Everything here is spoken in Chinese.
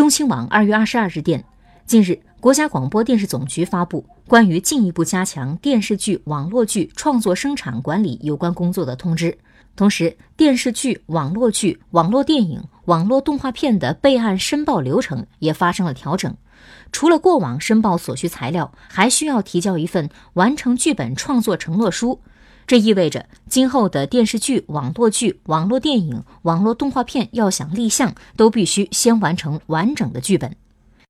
中新网二月二十二日电，近日，国家广播电视总局发布关于进一步加强电视剧、网络剧创作生产管理有关工作的通知。同时，电视剧、网络剧、网络电影、网络动画片的备案申报流程也发生了调整。除了过往申报所需材料，还需要提交一份完成剧本创作承诺书。这意味着，今后的电视剧、网络剧、网络电影、网络动画片要想立项，都必须先完成完整的剧本。